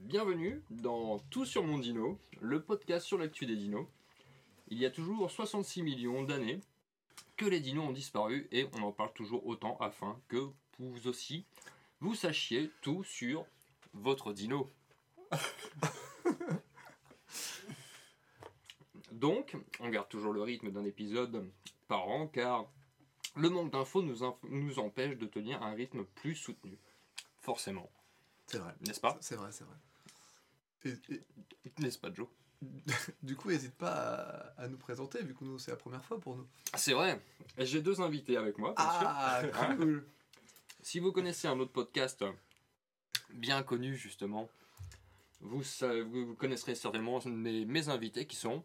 Bienvenue dans Tout sur mon dino, le podcast sur l'actu des dinos. Il y a toujours 66 millions d'années que les dinos ont disparu et on en parle toujours autant afin que vous aussi vous sachiez tout sur votre dino. Donc, on garde toujours le rythme d'un épisode par an car le manque d'infos nous, nous empêche de tenir un rythme plus soutenu. Forcément, C'est vrai. n'est-ce pas? C'est vrai, c'est vrai. N'est-ce pas, Joe? Du coup, n'hésite pas à, à nous présenter, vu que nous, c'est la première fois pour nous. C'est vrai, j'ai deux invités avec moi. Ah, cool Si vous connaissez un autre podcast bien connu, justement, vous, sa- vous connaisserez certainement mes, mes invités qui sont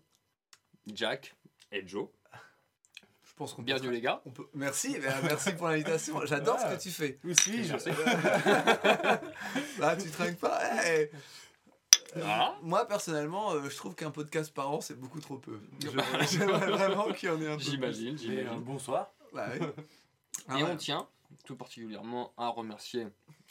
Jack et Joe. Je pense qu'on Bienvenue les gars. On peut... Merci, euh, merci pour l'invitation. J'adore ce que tu fais. Où suis-je Merci. Bah, tu trinques pas. Hey Ah. Moi, personnellement, euh, je trouve qu'un podcast par an, c'est beaucoup trop peu. J'aimerais vraiment qu'il y en ait un peu. plus. J'imagine, Et, euh, j'imagine. bonsoir. Bah oui. Ah Et ouais. on tient tout particulièrement à remercier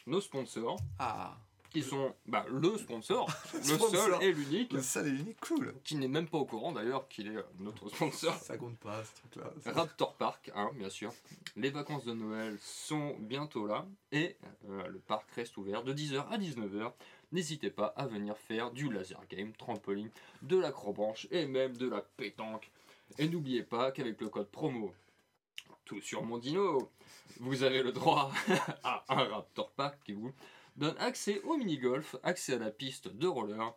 nos sponsors, Ah, qui sont bah, le sponsor, le Sponsor. seul et l'unique, le seul et unique, cool. qui n'est même pas au courant d'ailleurs qu'il est euh, notre sponsor. Ça compte pas, ce truc-là. Raptor Park, hein, bien sûr. Les vacances de Noël sont bientôt là et euh, le parc reste ouvert de 10h à 19h. N'hésitez pas à venir faire du laser game, trampoline, de l'acrobranche et même de la pétanque. Et n'oubliez pas qu'avec le code promo tout sur mon dino, vous avez le droit à un Raptor Park qui vous donne accès au mini-golf, accès à la piste de roller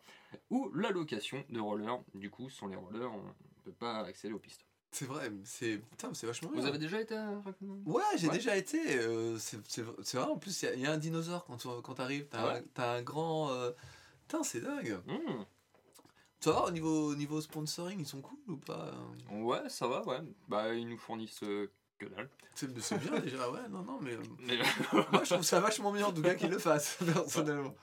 ou la location de roller. Du coup, sans les rollers, on ne peut pas accéder aux pistes. C'est vrai, c'est putain, c'est vachement bien. Vous avez déjà été à Ouais, j'ai Ouais. déjà été. euh, c'est vrai, en plus, il y a- il y, a un dinosaure quand tu quand arrives. T'as Ah un, t'as un grand. euh, Putain, c'est dingue. Hmm. Ça va, au niveau, au niveau sponsoring, ils sont cool ou pas? Ouais, ça va, ouais. Bah, ils nous fournissent euh, que dalle. C'est bien déjà, ouais, non, non, mais. euh, Mais, moi, je trouve ça vachement bien en tout cas qu'ils le fassent, personnellement.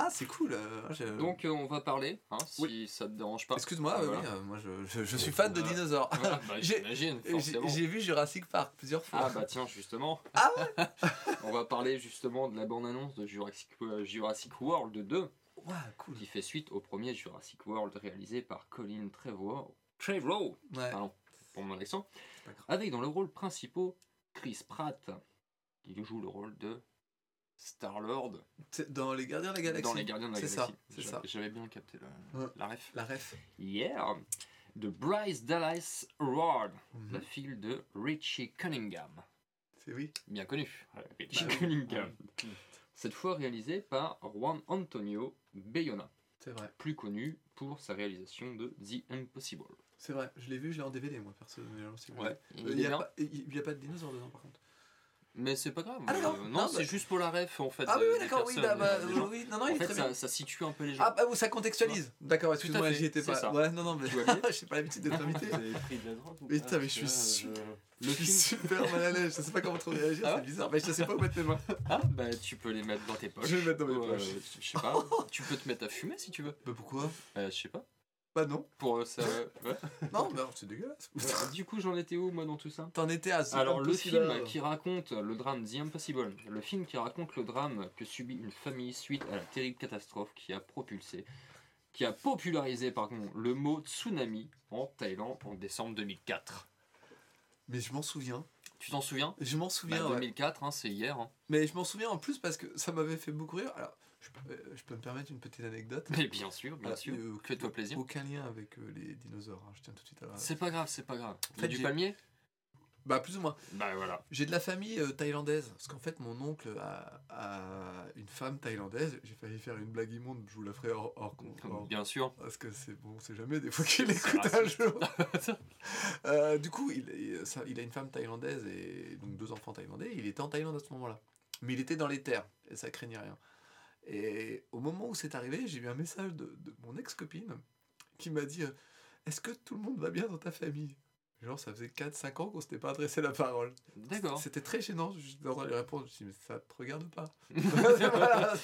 Ah, c'est cool. euh, Donc, euh, on va parler, hein, si ça te dérange pas. Excuse-moi, Ah, oui, voilà. oui, euh, moi je, je, je suis fan de dinosaures. Voilà, bah, J'ai- j'imagine, J'ai vu Jurassic Park plusieurs fois. Ah bah tiens, justement. Ah On va parler justement de la bande-annonce de Jurassic, Jurassic World 2, Ouais, cool. qui fait suite au premier Jurassic World réalisé par Colin Trevorrow. Trevorrow, Ouais. pardon, pour mon accent. Avec dans le rôle principal Chris Pratt, qui joue le rôle de Star-Lord Dans Les Gardiens de la Galaxie. dans Les Gardiens de la C'est Galaxie. ça, c'est ça. J'avais bien capté la, Ouais. la ref. La ref. Yeah De Bryce Dallas Howard, Mhm. la fille de Richie Cunningham. C'est oui. Bien connu, Richie Bah oui. Cunningham. Cette fois réalisé par Juan Antonio Bayona, C'est vrai. plus connu pour sa réalisation de The Impossible. C'est vrai. Je l'ai vu, je l'ai en DVD, moi, personnellement. si vous voulez. Il n'y a pas de dinosaures dedans, par contre. Mais c'est pas grave. Ah. Euh, Non, non, c'est bah- juste pour la ref en fait. Ah oui, d'accord, oui, bah, bah, gens. oui, non, non, En il est fait, très ça, bien. ça situe un peu les gens. Ah, bah, ça contextualise. D'accord, excuse-moi, j'y étais pas. ça. Ouais, non, non, mais bien j'ai pas l'habitude d'être invité. Pris de la drogue Mais putain, mais je Parce suis euh, Je suis super mal à l'aise, je sais pas comment trop réagir, Ah c'est bizarre. Mais je sais pas où mettre mes mains. Ah, bah tu peux les mettre dans tes poches. Je vais les mettre dans mes euh, poches. je sais pas, tu peux te mettre à fumer si tu veux. Bah pourquoi? Euh, je sais pas. Bah non. Pour euh, ça. ouais. Non, alors, c'est dégueulasse. Du coup, j'en étais où moi dans tout ça? T'en étais à Alors, le film qui raconte le drame The Impossible, le film qui raconte le drame que subit une famille suite à la terrible catastrophe qui a propulsé, qui a popularisé pardon, le mot tsunami en Thaïlande en décembre 2004. Mais je m'en souviens. Tu t'en souviens? Je m'en Bah, souviens, ouais. 2004, hein, c'est hier. hein. Mais je m'en souviens en plus parce que ça m'avait fait beaucoup rire. Alors, je peux, euh, je peux me permettre une petite anecdote? Mais bien sûr, bien Ah, sûr. euh, Fais-toi plaisir. Aucun lien avec euh, les dinosaures, hein, je tiens tout de suite à C'est pas grave, c'est pas grave. En fait, du palmier? Bah, plus ou moins. Bah voilà. J'ai de la famille euh, thaïlandaise. Parce qu'en fait, mon oncle a, a une femme thaïlandaise. J'ai failli faire une blague immonde, je vous la ferai hors, hors, hors- Bien sûr. Parce que c'est bon, on sait jamais, des fois qu'il C'est écoute un jour. Du coup, il, il- ça- il a une femme thaïlandaise et donc deux enfants thaïlandais. Il était en Thaïlande à ce moment-là. Mais il était dans les terres et ça craignait rien. Et au moment où c'est arrivé, j'ai eu un message de, de mon ex-copine qui m'a dit euh, Est-ce que tout le monde va bien dans ta famille? Genre, ça faisait 4-5 ans qu'on s'était pas adressé la parole. D'accord. C'était très gênant. Je d'entendre lui répondre. Je me suis dit, mais ça te regarde pas. Voilà,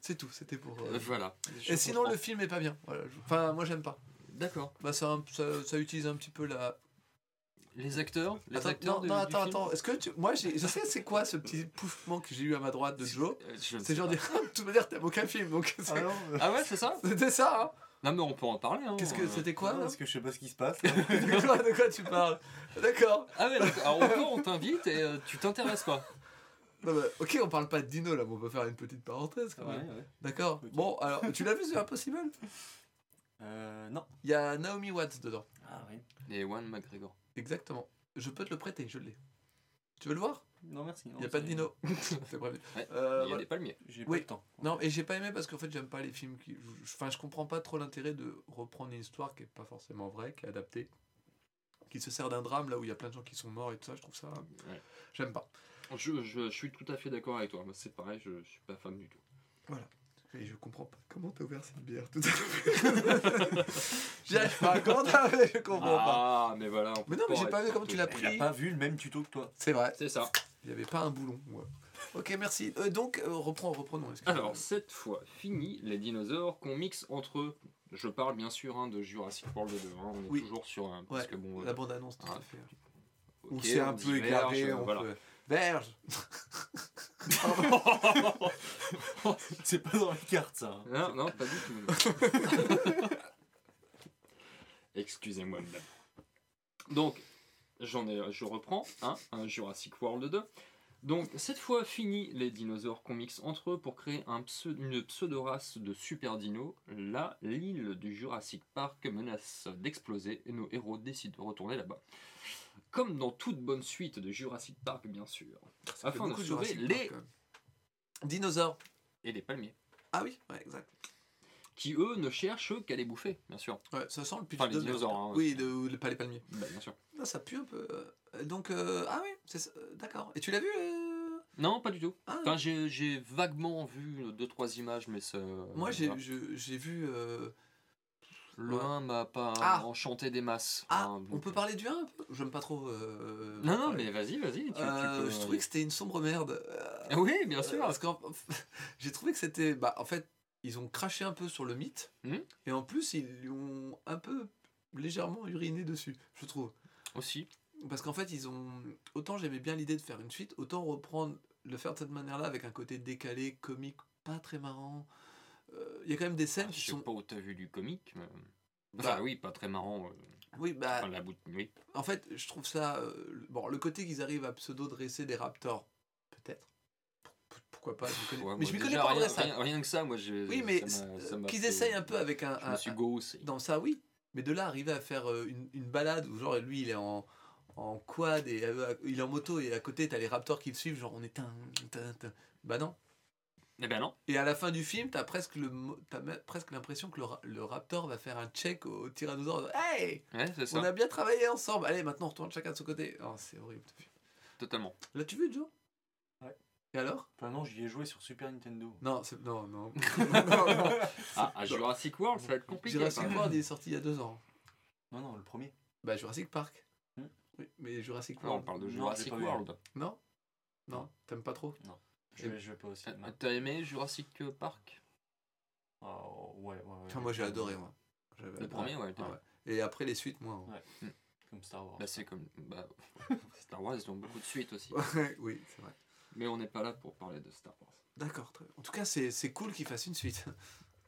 c'est tout. C'était pour. euh, voilà. Et sinon, comprends. le film est pas bien. Voilà, je- Enfin, moi, j'aime pas. D'accord. Bah, ça, ça, ça utilise un petit peu la, Les acteurs Les Attends, acteurs non, de- non, attends, attends. Est-ce que tu... Moi, je sais c'est quoi ce petit pouffement que j'ai eu à ma droite de Joe Euh, C'est genre pas. dire, de toute manière, t'aimes aucun film, donc Ah non, euh, Ah ouais, c'est ça? C'était ça, hein? Non, mais on peut en parler. Hein. Qu'est-ce que c'était quoi parce que je sais pas ce qui se passe. de, quoi, de quoi tu parles? D'accord. Ah ouais, d'accord. Alors, encore, on t'invite et euh, tu t'intéresses pas. Non, mais, ok, on parle pas de Dino là, mais on peut faire une petite parenthèse quand même. ouais. D'accord. Bon, alors, tu l'as vu, c'est Impossible? Euh, non. Il y a Naomi Watts dedans. Ah oui. Et Ewan McGregor. Exactement. Je peux te le prêter, je l'ai. Tu veux le voir? Non, merci. Il n'y a pas de Dino. c'est prévu. Ouais, Euh, Il y a voilà. des palmiers. J'ai pas Oui. le temps. Non, et j'ai pas aimé parce qu'en fait, j'aime pas les films qui. je- Enfin, je comprends pas trop l'intérêt de reprendre une histoire qui est pas forcément vraie, qui est adaptée, qui se sert d'un drame là où il y a plein de gens qui sont morts et tout ça. Je trouve ça. Ouais. J'aime pas. Je, je, je suis tout à fait d'accord avec toi. C'est pareil, je, je suis pas fan du tout. Et je comprends pas comment t'as ouvert cette bière tout à l'heure. J'y arrive pas. Comment t'as fait Je comprends pas. Ah, mais voilà. on Mais non, mais j'ai être pas vu comment tu l'as. Il a pris. pas vu le même tuto que toi. C'est vrai. C'est ça. Il y avait pas un boulon. moi. Ok, merci. Euh, donc, euh, reprends, reprenons. excuse-moi. Alors, cette fois, fini les dinosaures qu'on mixe entre eux. Je parle bien sûr hein, de Jurassic World 2. hein, On est Oui. toujours sur un. Parce Ouais, que bon. la euh, bande annonce, tout ah, à fait. ok, Où c'est on un peu diverge, égaré. euh, on voilà. peut- Verge C'est pas dans les cartes, ça. hein. Non, non, pas du tout. Excusez-moi, madame. Donc, j'en ai, je reprends, hein, un Jurassic World 2. Donc, cette fois, fini les dinosaures qu'on mixe entre eux pour créer un pseu- une pseudo-race de super dinos. Là, l'île du Jurassic Park menace d'exploser et nos héros décident de retourner là-bas. Comme dans toute bonne suite de Jurassic Park, bien sûr. Ça Afin de beaucoup sauver Jurassic les- Park. Dinosaures. Et les palmiers. Ah oui, ouais, exact. Qui, eux, ne cherchent qu'à les bouffer, bien sûr. Ouais, ça sent le pitch Enfin, les de dinosaures, hein, oui, de, pas les palmiers. Bah, bien sûr. Non, ça pue un peu. euh, Donc, euh, ah oui, euh, d'accord. Et tu l'as vu euh? Non, pas du tout. Ah, Enfin, j'ai vaguement vu deux trois images, mais ça. Moi, j'ai vu. euh, Le ouais. 1 m'a pas Ah. enchanté des masses. Ah, hein, on peut parler du 1 un peu? J'aime pas trop. euh, Non, non, mais vas-y, vas-y. Euh, Je trouvais que c'était une sombre merde. Euh, Ah Oui, bien sûr. Parce qu'en j'ai trouvé que c'était. Bah, en fait, ils ont craché un peu sur le mythe. Mhm. Et en plus, ils lui ont un peu légèrement uriné dessus, je trouve. Aussi. Parce qu'en fait, ils ont. Autant j'aimais bien l'idée de faire une suite, autant reprendre, le faire de cette manière-là avec un côté décalé, comique, pas très marrant. Euh, Il y a quand même des scènes Je qui sais sont. pas où t'as vu du comique. Mais... Enfin, Bah. oui, pas très marrant. euh, Oui, bah. enfin, la bout... Oui. En fait, je trouve ça. euh, bon, le côté qu'ils arrivent à pseudo-dresser des raptors, peut-être. Pour- Pourquoi pas je connais- Ouais, Mais je m'y connais pas en rien, vrai, ça. rien, rien que ça, moi, j'ai. Oui, mais qu'ils essayent un peu avec un. Je un- me suis gaussé. dans ça, oui. Mais de là, arriver à faire une, une balade où, genre, lui, il est en, en quad et il est en moto et à côté, t'as les raptors qui le suivent, genre, on est un. Bah non. Eh ben non. Et à la fin du film, t'as presque le mo- t'as me- presque l'impression que le, le raptor va faire un check au tyrannosaure. Hey Ouais, c'est ça. On a bien travaillé ensemble. Allez, maintenant on retourne chacun de son côté. Oh, c'est horrible. Totalement. L'as-tu vu, Joe? Ouais. Et alors? Enfin, non, j'y ai joué sur Super Nintendo. Non, c'est non, non. non, non, non. Ah, à Jurassic World, ça va être compliqué. Jurassic. World il est sorti il y a deux ans. Non, non, le premier. Bah Jurassic Park. Hmm. Oui, mais Jurassic Non, on World. parle de Non, Jurassic. World. Non? Non, t'aimes pas trop? Je vais, je vais pas aussi. Euh, T'as aimé Jurassic Park? Ah, ouais, ouais, ouais. Enfin, moi j'ai adoré moi. J'avais Le adoré. premier, ouais. le Ah ouais. Et après les suites, moi. hein. Comme Star Wars. Bah, c'est comme. Bah, Star Wars, ils ont beaucoup de suites aussi. Ouais, oui, c'est vrai. Mais on n'est pas là pour parler de Star Wars. D'accord, très bien. En tout cas, c'est c'est cool qu'il fasse une suite.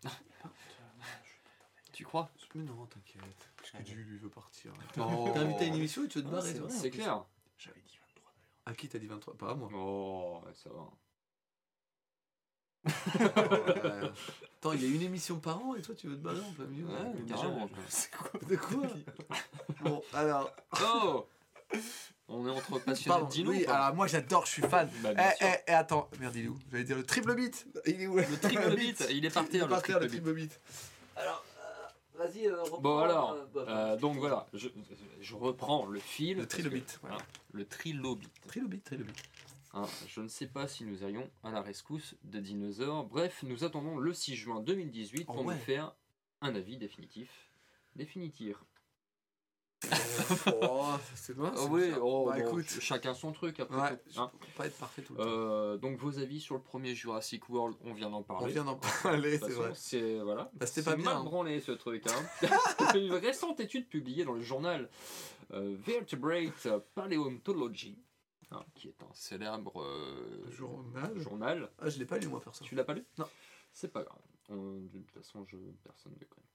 Tu crois? Mais non, t'inquiète. Parce que Ah, Dieu lui veut partir. Non. T'es invité à une émission et tu veux te Ah, barrer. c'est vrai. C'est clair. J'avais dit 23 d'ailleurs. À qui t'as dit 23 Pas à moi. Oh, ouais, ça va. Attends, il y a une émission par an et toi tu veux te barrer en plein milieu Ouais, Déjà, je- C'est quoi De quoi Bon, alors. Oh On est entre passionnés Pardon, de oui, alors moi j'adore, je suis fan. Bah, Eh, eh, eh, attends, merde, il est où? J'allais dire le triple beat. Il est où? Le triple beat, il est par Il terre, est le par terre, triple triple beat. Alors, euh, vas-y, euh, reprends. Bon alors, euh, bah, euh, donc voilà, je, je reprends le fil. Le parce trilobit, que- ouais. hein, le trilobit. Trilobit, trilobit. Hein, je ne sais pas si nous allions à la rescousse des dinosaures. Bref, nous attendons le 6 juin 2018 pour Oh ouais. nous faire un avis définitif. Définitif. oh, c'est moi. Ah oui, oh, bah bon, écoute, chacun son truc après ouais, tout, je hein. peux pas être parfait tout le temps. Euh, donc vos avis sur le premier Jurassic World, on vient d'en parler. On vient d'en parler, c'est vrai. C'est voilà. Bah, c'était C'est pas bien, mal hein. branlé ce truc. Hein. Une récente étude publiée dans le journal euh, Vertebrate Paleontology, hein, qui est un célèbre euh, Journal. journal. Ah, je l'ai pas lu moi perso. Tu l'as pas lu? Non. C'est pas grave. De toute façon, je, personne ne connaît.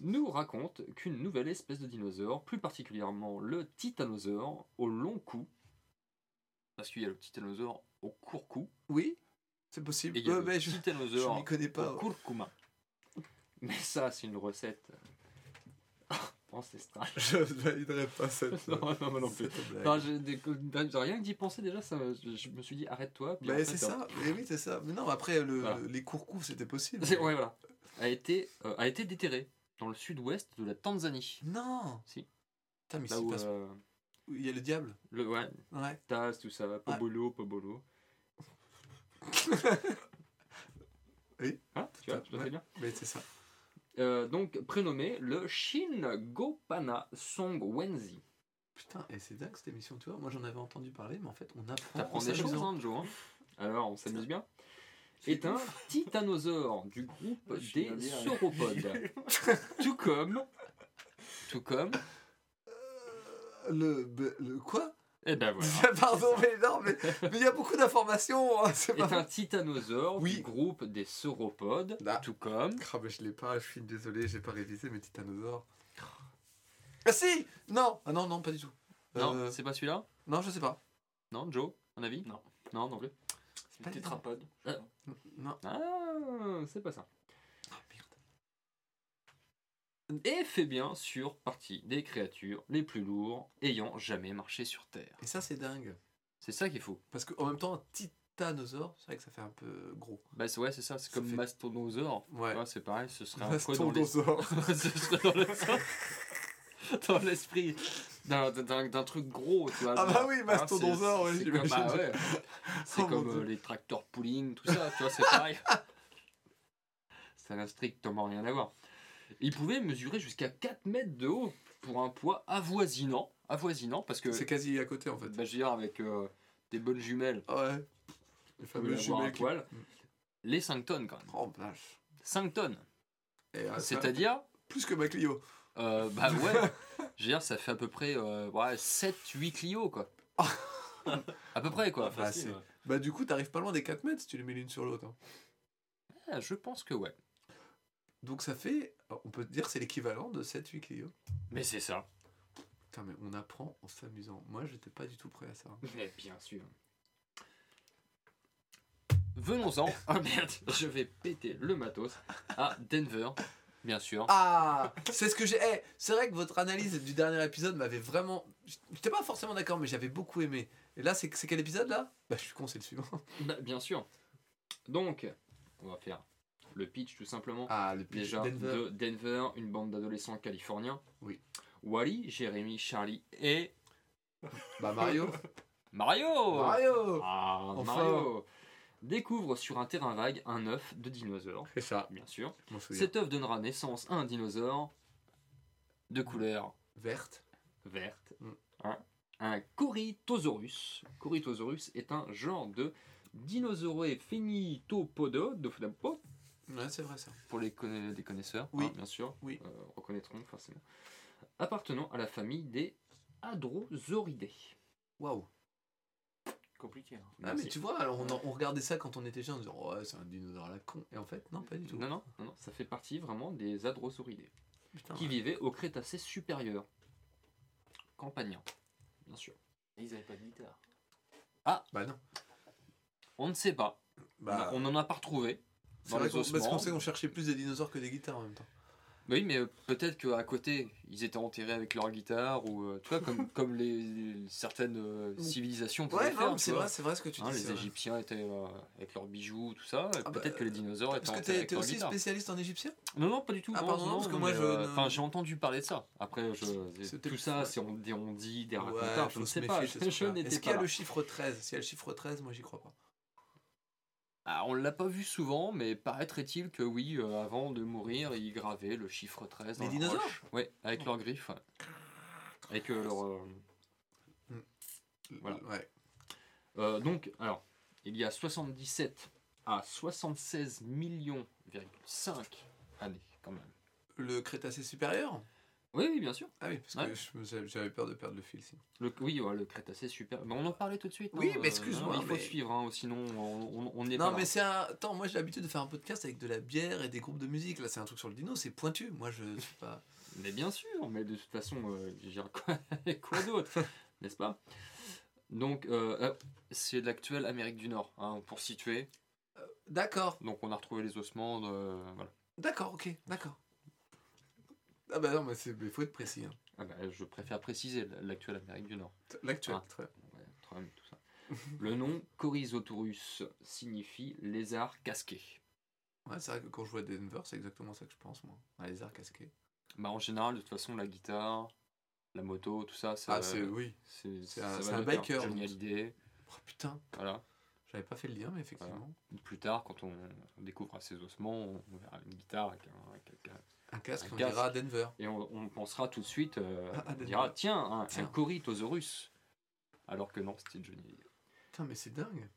Nous raconte qu'une nouvelle espèce de dinosaure, plus particulièrement le titanosaure au long cou, parce qu'il y a le titanosaure au court cou, Oui, c'est possible. et il y a Ouais, le mais je, je titanosaure m'y connais pas. au curcuma. Mais ça, c'est une recette ancestrale. Je validerai pas cette. non, non, moi non plus. Non, rien que d'y penser déjà, ça, je, je me suis dit arrête-toi. fait, c'est ça, mais oui, c'est ça. Mais non, après, le, Voilà. les cours coups, c'était possible. ouais, voilà. A été, euh, a été déterré dans le sud-ouest de la Tanzanie. Non Si. Putain, mais Là où, euh, il y a le diable le, ouais, Ouais. Taz, tout ça, Pobolo, Pobolo. Oui. Hein, tu vois, fait Ouais. bien. Mais c'est ça. Euh, donc, prénommé le Shingopana Songwenzi. Putain, et c'est dingue cette émission, tu vois. Moi, j'en avais entendu parler, mais en fait, on apprend. T'apprends en des choses, hein, Joe. hein. Alors, on s'amuse bien. Est un titanosaure du groupe des sauropodes. tout comme. Tout comme. Euh, Le, le quoi? Eh ben voilà. Pardon, mais non, mais mais il y a beaucoup d'informations. hein, C'est Est pas. un titanosaure Oui. du groupe des sauropodes. Ah. Tout comme. Ah, mais je l'ai pas, je suis désolé, j'ai pas révisé mes titanosaures. Ah si Non Ah non, non, pas du tout. Non, Euh, c'est pas celui-là? Non, je sais pas. Non, Joe, un avis? Non. Non, non plus. C'est une tétrapode. Euh. Non. Ah, c'est pas ça. Ah. Et fait bien sûr partie des créatures les plus lourds ayant jamais marché sur Terre. Et ça, c'est dingue. C'est ça qu'il faut. Parce qu'en même temps, un titanosaure, c'est vrai que ça fait un peu gros. Bah c'est- ouais, c'est ça, c'est Ça comme fait-. Ouais. Ouais, c'est pareil, ce serait un peu dans les- ce serait dans le- dans l'esprit d'un- d'un d'un truc gros, tu vois. Ah bah oui, hein, mastodonsaure, c'est- ouais, c'est comme, bah ouais. C'est Oh, comme euh, les tracteurs pooling, tout ça, tu vois, c'est pareil. ça n'a strictement rien à voir. Il pouvait mesurer jusqu'à 4 mètres de haut pour un poids avoisinant, avoisinant parce que, C'est quasi à côté en fait. bah, je veux dire, avec euh, des bonnes jumelles, Ah ouais. Les un jumelles qui- poil, les 5 tonnes quand même. Oh vache. 5 tonnes. Euh, C'est-à-dire, plus que ma Clio. euh, bah ouais, je veux dire, ça fait à peu près euh, ouais, 7-8 Clio quoi. à peu près quoi. Bah, Facile, ouais. Bah du coup, t'arrives pas loin des 4 mètres si tu les mets l'une sur l'autre. hein. Ah, je pense que ouais. Donc ça fait, on peut dire c'est l'équivalent de 7-8 Clio. Mais c'est ça. Putain mais on apprend en s'amusant. Moi j'étais pas du tout prêt à ça. Mais bien sûr. Venons-en. Ah merde, je vais péter le matos à Denver, bien sûr. Ah C'est ce que j'ai... eh, c'est vrai que votre analyse du dernier épisode m'avait vraiment... J'étais pas forcément d'accord mais j'avais beaucoup aimé. Et là c'est c'est quel épisode là? Bah je suis con c'est le suivant. Bah, bien sûr. Donc, on va faire le pitch tout simplement. Ah le Déjà, de Denver, une bande d'adolescents californiens. Oui. Wally, Jérémy, Charlie et Bah Mario. Mario Mario Ah, Enfin. Mario Découvre sur un terrain vague un œuf de dinosaure, C'est ça. bien sûr. Cet œuf donnera naissance à un dinosaure de couleur Verte. verte. Mm. Hein, un Corythosaurus. Corythosaurus est un genre de dinosaure phénitopoda, de Ouais c'est vrai ça. pour les, conna- les connaisseurs, Oui. hein, bien sûr, Oui. euh, reconnaîtront forcément, appartenant à la famille des Hadrosauridae. Waouh. Compliqué. hein. Ah mais tu vois, alors on, en- on regardait ça quand on était jeune, on se disait ouais c'est un dinosaure à la con. Et en fait non pas du tout. Non, non, non, non, ça fait partie vraiment des Hadrosauridae, Putain, qui ouais. vivaient au Crétacé supérieur, campagnien, bien sûr. Et ils avaient pas de guitare. Bah non. On ne sait pas, Bah, on n'en a pas retrouvé. Dans les parce qu'on sait qu'on cherchait plus des dinosaures que des guitares en même temps. Oui, mais euh, peut-être qu'à côté, ils étaient enterrés avec leur guitare, ou euh, tu vois, comme, comme les, les- certaines euh, civilisations pouvaient Ouais, faire. tu c'est vrai, c'est vrai ce que tu Hein, dis. les vrai. Égyptiens étaient euh, avec leurs bijoux, tout ça. Ah bah, Peut-être que les dinosaures étaient Parce que enterrés t'es avec t'es leurs aussi guitares. spécialiste en égyptien? Non, non, pas du tout. Ah, non, pardon, non, parce que moi, je Enfin, j'ai entendu parler de ça. Après, je, tout ça, c'est on, on dit, des Ouais, racontars, je ne sais pas. Est-ce qu'il y a le chiffre 13 S'il y a le chiffre 13, moi j'y crois pas. Ah, on l'a pas vu souvent, mais paraîtrait-il que oui, euh, avant de mourir, ils gravaient le chiffre 13 dans Les la dinosaures roche. Ouais, avec leurs griffes. ouais. Et que leur. euh, Voilà. Ouais. euh, donc, alors, il y a 77 à 76 millions, 5 années quand même. Le Crétacé supérieur? Oui, oui, bien sûr. Ah oui, parce Ouais. que j'avais peur de perdre le fil. sinon. Le, oui, ouais, le Crétacé super. Mais on en parlait tout de suite. Oui, hein, mais euh, excuse-moi, non, Il faut mais- suivre, hein, sinon on, on, n'est Non, pas mais là. c'est un. Attends, moi j'ai l'habitude de faire un podcast avec de la bière et des groupes de musique. Là, c'est un truc sur le dino, c'est pointu. Moi, je suis pas. Mais bien sûr, mais de toute façon, euh, dire, quoi, quoi d'autre, n'est-ce pas? Donc, euh, euh, c'est l'actuelle Amérique du Nord, hein, pour situer. D'accord, Donc, on a retrouvé les ossements. De, voilà. d'accord, ok, d'accord. Ah bah non, mais il faut être précis. Hein. Ah bah, je préfère préciser l'actuelle Amérique du Nord. L'actuel, Ah. très. Ouais, très bien, tout ça. Le nom Coryzotorus signifie lézard casqué. Ouais, c'est vrai que quand je vois Denver, c'est exactement ça que je pense, moi. Un lézard casqué. Bah, en général, de toute façon, la guitare, la moto, tout ça, ça Ah, c'est. Oui. c'est un- biker, Oh putain, voilà. j'avais pas fait le lien, mais effectivement. Plus tard, quand on, on découvre ses ossements, on verra une guitare avec un, avec un- Un casque, Un on casque. dira Denver. Et on, on pensera tout de suite, euh, Ah, on Denver. dira tiens, un, Tiens. un Corythosaurus. Alors que non, c'était Johnny Hallyday. Putain, mais c'est dingue.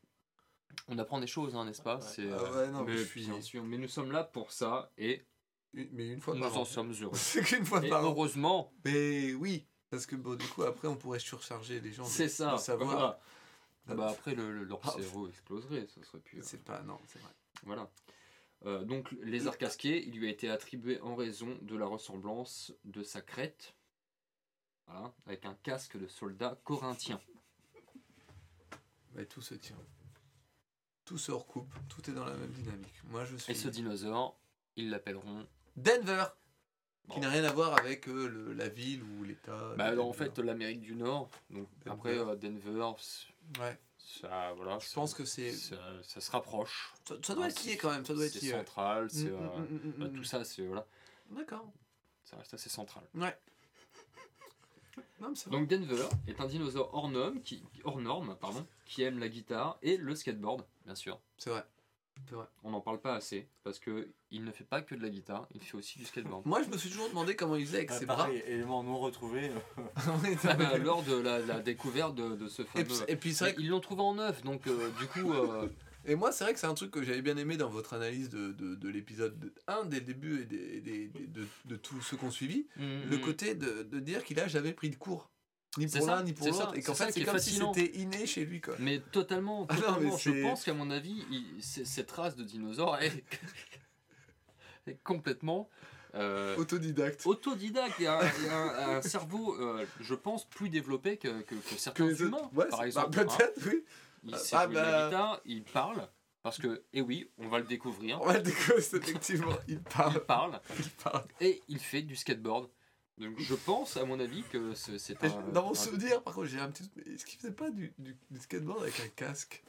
On apprend des choses, hein, n'est-ce pas? Ouais. C'est, ouais, non, mais mais je suis- bien sûr, mais nous sommes là pour ça et Une- Mais une fois nous par en an. sommes heureux. C'est qu'une fois Et par an. heureusement, Mais oui, parce que bon, du coup, après, on pourrait surcharger les gens. de- c'est ça. De savoir. voilà. Ah, Bah, après, le, le- leur Ah. cerveau exploserait, ça serait plus. euh, C'est pas. Non, c'est vrai. Voilà. Euh, donc, lézard casqué, il lui a été attribué en raison de la ressemblance de sa crête, voilà, avec un casque de soldat corinthien. Mais tout se tient. Tout se recoupe. Tout est dans la même dynamique. Moi, je suis. Et ce dinosaure, ils l'appelleront. Denver Bon. Qui n'a rien à voir avec euh, le- la ville ou l'État. Bah, en fait, l'Amérique du Nord. Donc, Denver. après, euh, Denver, Ouais. Ça, voilà. Je pense que c'est. ça, ça se rapproche. Ça, ça doit Ah, être lié quand même. Ça doit être C'est lié. central, c'est, Mm, euh, mm, mm, bah, tout ça, c'est voilà, D'accord. ça reste assez central. Ouais. Non. Donc Denver est un dinosaure hors norme, qui, hors norme, pardon, qui aime la guitare et le skateboard, bien sûr. C'est vrai. C'est vrai. On n'en parle pas assez parce que il ne fait pas que de la guitare, il fait aussi du skateboard. Moi, je me suis toujours demandé comment il faisait avec Ah, ses bras. pareil, élément non retrouvé. euh, Ah bah, lors de la, la découverte de, de ce et, fameux. puis- et puis, c'est vrai que Ils l'ont trouvé en neuf, donc euh, du coup, euh, Et moi, c'est vrai que c'est un truc que j'avais bien aimé dans votre analyse de, de, de l'épisode 1, dès le début et des, des- des- de, de tout ce qu'on suivit, le mm, côté de, de dire qu'il a jamais pris de cours. Ni pour ça, l'un, ni pour l'autre. Et qu'en fait, c'est est comme fascinant. si c'était inné chez lui. Quoi. Mais totalement, Ah non, mais totalement. je pense qu'à mon avis, il- cette race de dinosaures est, est complètement euh, Autodidacte. autodidacte. Il y a, un- il y a un, un cerveau, euh, je pense, plus développé que, que, que certains les humains, ouais, par exemple. bah, hein. Peut-être, oui. Il sait Ah, la bah. guitare, il parle, parce que, eh oui, on va le découvrir. On va le découvrir, effectivement. Il Il parle. parle Il parle. et il fait du skateboard. Donc je pense, à mon avis, que c'est un. Dans mon un- souvenir, par contre, j'ai un petit. mais Est-ce qu'il faisait pas du, du, du skateboard avec un casque?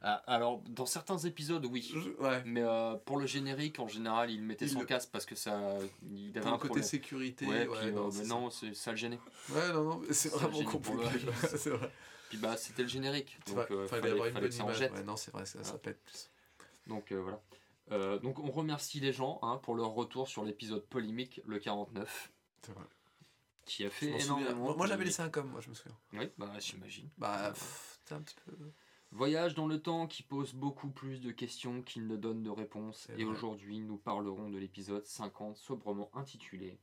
Ah, alors, dans certains épisodes, oui. Je- Ouais. Mais euh, pour le générique, en général, il mettait Il son le- casque parce que ça, il avait Pour un côté problème. sécurité. Ouais, Ouais, puis non, euh, maintenant, c'est- ça le gênait. Ouais, non, non, mais c'est vraiment compliqué. c'est vrai. Puis bah, c'était le générique. Donc, vrai, euh, fallait fallait, avoir une bonne que ça en image. Ouais, non, c'est vrai, ça, pète plus. Donc euh, voilà. Euh, donc on remercie les gens hein, pour leur retour sur l'épisode polémique, le 49, C'est vrai. qui a fait énormément. Moi, j'avais laissé un com, moi, je me souviens. Oui, bah j'imagine. Bah, pff, c'est un petit peu. Voyage dans le temps qui pose beaucoup plus de questions qu'il ne donne de réponses. Et aujourd'hui, nous parlerons de l'épisode 50, sobrement intitulé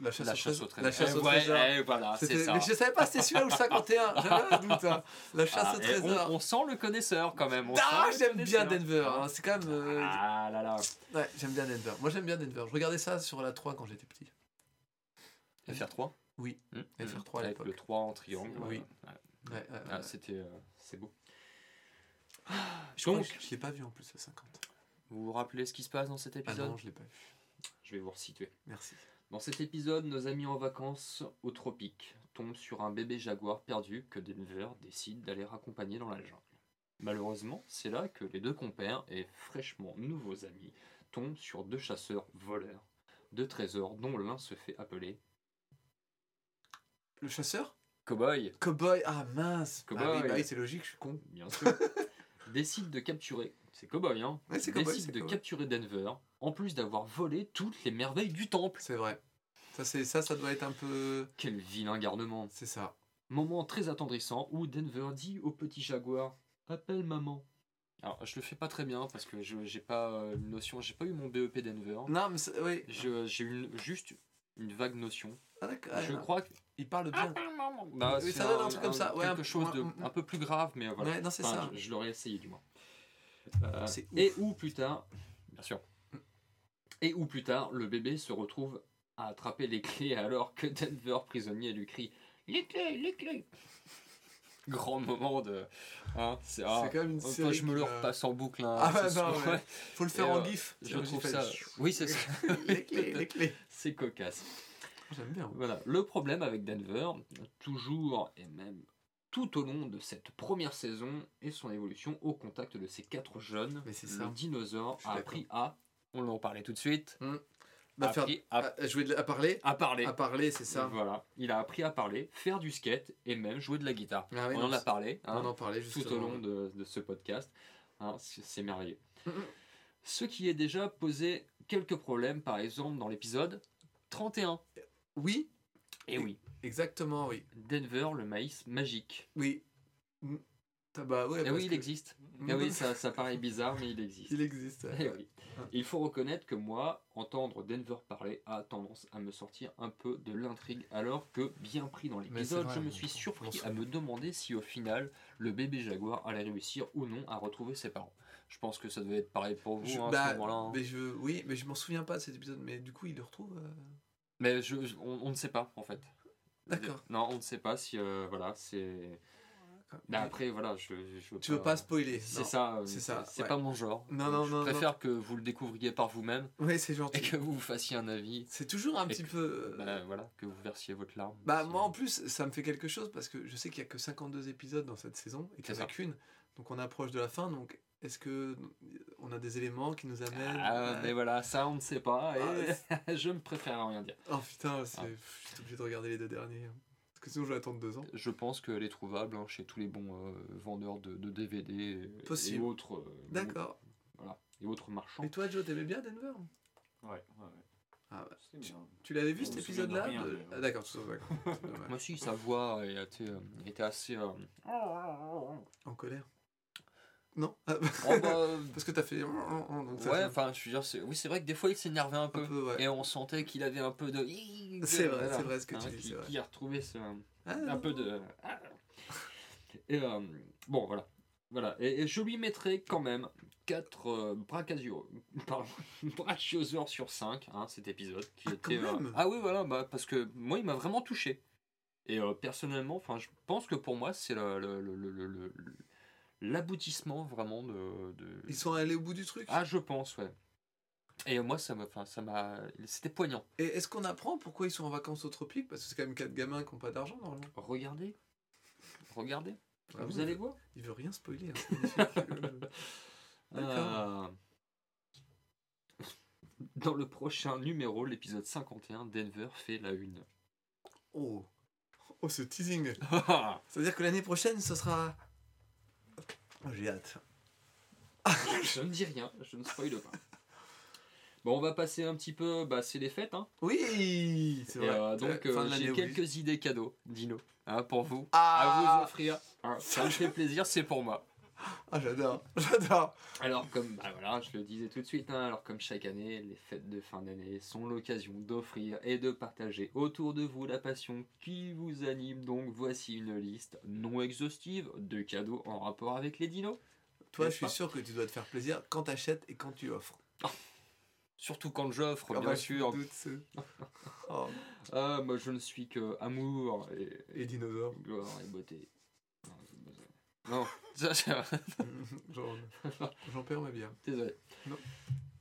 La chasse, La au, chasse trésor. au trésor. La chasse Eh au ouais, trésor. eh, voilà, c'est C'était- ça. Mais je savais pas si c'était celui-là ou le 51. J'avais un doute. hein. La chasse Ah, au trésor. on, on sent le connaisseur quand même. on Ah, j'aime bien. Denver. hein. C'est quand même. euh, Ah là là. Ouais, j'aime bien Denver. Moi, j'aime bien Denver. Je regardais ça sur la 3 quand j'étais petit. FR3 Oui. Hmm, FR3 à Avec l'époque. le 3 en triangle. Oui. Ouais. Ouais, ouais, Ah. C'était, euh, c'est beau. Je crois Donc- que je l'ai pas vu en plus, le 50. Vous vous rappelez ce qui se passe dans cet Ah épisode? non, je l'ai pas vu. Je vais vous resituer. Merci. Dans cet épisode, nos amis en vacances au tropique tombent sur un bébé jaguar perdu que Denver décide d'aller raccompagner dans la jungle. Malheureusement, c'est là que les deux compères et fraîchement nouveaux amis tombent sur deux chasseurs voleurs de trésors dont l'un se fait appeler Le chasseur? Cowboy, Cowboy. Ah mince. Ah Cowboy. oui, bah oui, c'est logique, je suis con. bien sûr, décide de capturer, c'est Cowboy, hein, Ouais, c'est Cowboy, décide c'est de Cowboy. capturer Denver, en plus d'avoir volé toutes les merveilles du temple. C'est vrai. Ça, c'est ça, ça doit être un peu. Quel vilain garnement. C'est ça. Moment très attendrissant où Denver dit au petit jaguar Appelle maman. Alors, je le fais pas très bien parce que je j'ai pas euh, une notion, j'ai pas eu mon BEP Denver. Non, mais c'est- oui. Je- J'ai une, juste une vague notion. Ah, d'accord. je Ah, crois que Il parle bien. Bah, Oui, c'est ça donne un truc comme ça, ouais, quelque un- chose de un peu plus grave, mais voilà. Ouais, non, c'est Enfin, ça. Je, je l'aurais essayé du moins. Euh, et où plus tard, bien sûr. Et où plus tard, le bébé se retrouve à attraper les clés alors que Denver prisonnier lui crie les clés, les clés. Grand moment de. Hein, c'est ah, C'est quand même une enfin, série je me le repasse en boucle. hein, Ah, bah, non, ouais. Faut le faire Et, en euh, gif. Je trouve ça. Oui, c'est ça. les clés, les clés. C'est cocasse. J'aime bien. Voilà, le problème avec Denver, toujours et même tout au long de cette première saison et son évolution au contact de ces quatre jeunes, Mais c'est le dinosaure a appris à, on en parlait tout de suite, Bah, a faire- appris à, à jouer de- à parler. à parler. À parler, c'est ça. Voilà, il a appris à parler, faire du skate et même jouer de la guitare. Ah oui, on non, en a parlé hein, On en parlait tout au long de, de ce podcast. Hein, c'est c'est merveilleux. Ce qui est déjà posé quelques problèmes, par exemple dans l'épisode 31. Oui, Et oui, exactement, oui. Denver, le maïs magique. Oui. Mm. Ah Bah ouais, Et parce oui, il que- existe. Eh oui, ça, ça paraît bizarre, mais il existe. Il existe. ouais. Eh oui. Il faut reconnaître que moi, entendre Denver parler a tendance à me sortir un peu de l'intrigue, alors que, bien pris dans l'épisode, je me suis surpris à me demander si au final, le bébé jaguar allait réussir ou non à retrouver ses parents. Je pense que ça devait être pareil pour vous Je- hein, à bah, ce moment-là. hein. mais je, oui, mais je m'en souviens pas de cet épisode. Mais du coup, il le retrouve. euh, Mais je, je- on, on ne sait pas, en fait. D'accord. Non, on ne sait pas si, euh, voilà, c'est... Mais après, voilà, je, je veux Tu veux pas spoiler C'est ça, euh, c'est ça, C'est ouais. pas mon genre. Non, non, je non, préfère que vous le découvriez par vous-même Oui, c'est et gentil. que vous fassiez un avis. C'est toujours un Et petit que- peu. euh, Bah, voilà, que vous versiez votre larme. Bah moi en plus ça me fait quelque chose parce que je sais qu'il y a que 52 épisodes dans cette saison et qu'il n'y en a qu'une. Donc on approche de la fin donc est-ce que on a des éléments qui nous amènent Ah, à- mais voilà, ça on ne sait pas et Ah, je me préfère à rien dire. Oh putain, c'est- Ah. je suis obligé de regarder les deux derniers. hein. Parce que sinon je vais attendre deux ans. Je pense qu'elle est trouvable hein, chez tous les bons euh, vendeurs de, de DVD et- autres, euh, D'accord. voilà, et autres marchands. Et toi Joe, t'aimais bien Denver? Ouais, ouais, ouais. Ah bah. Tu l'avais vu cet épisode-là rien, de- d'ailleurs. Ah d'accord, tout ça. Moi aussi, sa voix était, euh, était assez... euh, En colère Non Ah, oh, bah, Parce que t'as fait... donc ça, ouais, enfin, je veux dire, c'est- oui, c'est vrai que des fois il s'énervait un un peu. ouais. Et on sentait qu'il avait un peu de... C'est vrai, Voilà. c'est vrai ce que Hein, tu dis, qui- a retrouvé ce... Ah, un peu de. Et euh, bon, voilà. Voilà. Et, et je lui mettrai quand même 4 euh, brachiosaures sur 5, hein, cet épisode. Qui Ah, était, euh, ah oui, voilà, bah, parce que moi, il m'a vraiment touché. Et euh, personnellement, je pense que pour moi, c'est le- le- le- l'aboutissement vraiment de, de- Ils sont allés au bout du truc Ah, je pense, ouais. Et moi, ça m'a, enfin, ça m'a, c'était poignant. Et est-ce qu'on apprend pourquoi ils sont en vacances au tropique? Parce que c'est quand même quatre gamins qui n'ont pas d'argent normalement. Regardez, regardez, Ah vous allez voir. Il veut rien spoiler. hein. D'accord. Euh, Dans le prochain numéro, l'épisode 51, Denver fait la une. oh. oh, ce teasing. C'est-à-dire que l'année prochaine, ce sera. J'ai hâte. je ne dis rien, je ne spoile pas. Bon, on va passer un petit peu, bah, c'est les fêtes, hein. Oui, c'est vrai. euh, donc, euh, j'ai oblige. quelques idées cadeaux, Dino, hein, pour vous, Ah, à vous offrir. Hein, ça me fait plaisir, c'est pour moi. Ah j'adore, j'adore. Alors comme bah voilà, je le disais tout de suite, hein, alors comme chaque année, les fêtes de fin d'année sont l'occasion d'offrir et de partager autour de vous la passion qui vous anime. Donc voici une liste non exhaustive de cadeaux en rapport avec les dinos. Toi, je suis pas sûr que tu dois te faire plaisir quand tu achètes et quand tu offres. Surtout quand j'offre, Ah bien bah, je sûr. c'est- oh, Ah, moi je ne suis que amour et, et dinosaures. gloire et beauté. Non, ça c'est Jean- Jean-Pierre m'a bien. Désolé. Non.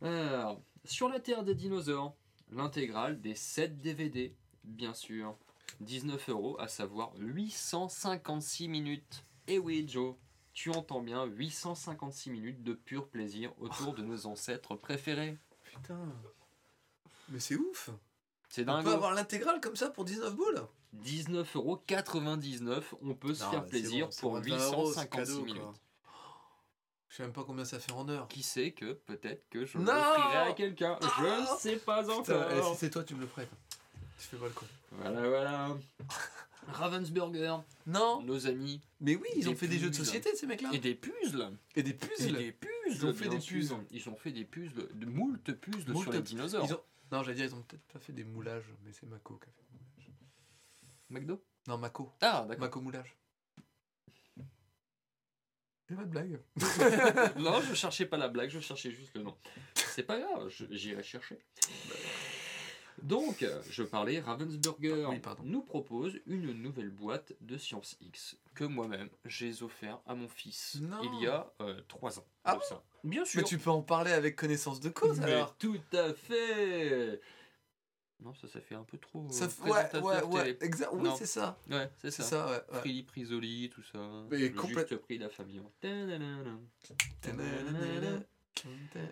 Alors, sur la Terre des dinosaures, l'intégrale des 7 DVD, bien sûr. 19 euros, à savoir 856 minutes. Et oui, Joe, tu entends bien, 856 minutes de pur plaisir autour de nos ancêtres préférés. Putain. Mais c'est ouf. C'est On dingue. peut avoir l'intégrale comme ça pour 19 boules? 19,99 euros, on peut se Non, faire plaisir bon, pour moins de 20 euros, c'est 856 cadeau, minutes. quoi. Je sais même pas combien ça fait en heure. Qui sait que peut-être que je Non l'offrirai à quelqu'un Je Ah ne sais pas encore. eh, si c'est toi, tu me le prêtes. Tu fais mal quoi. Voilà, voilà. Ravensburger, Non nos amis. Mais oui, ils ont fait des jeux de société, ces mecs-là. Et des puzzles. Et des Et puzzles. des puzzles. Ils ont fait des puzzles. Ils ont fait des puzzles, de moult puzzles Moult sur les dinosaures. Ils ont... Non, j'allais dire, ils ont peut-être pas fait des moulages, mais c'est Mako qui a fait. McDo? Non, Mako. Ah, d'accord. Mako moulage. J'ai pas de blague. non, je cherchais pas la blague, je cherchais juste le nom. C'est pas grave, je- j'irai chercher. Donc, je parlais, Ravensburger Oui, pardon. nous propose une nouvelle boîte de Science X que moi-même j'ai offert à mon fils Non. il y a euh, trois ans. Ah de ça. Bien sûr. Mais tu peux en parler avec connaissance de cause Mais alors. tout à fait. Non, ça, ça fait un peu trop. Ça euh, f- ouais, ouais, ouais, exact. Oui, c'est ça. Ouais, c'est ça. ça, ouais. ouais. Prisoli, tout ça. Mais le complète- juste prix de la famille.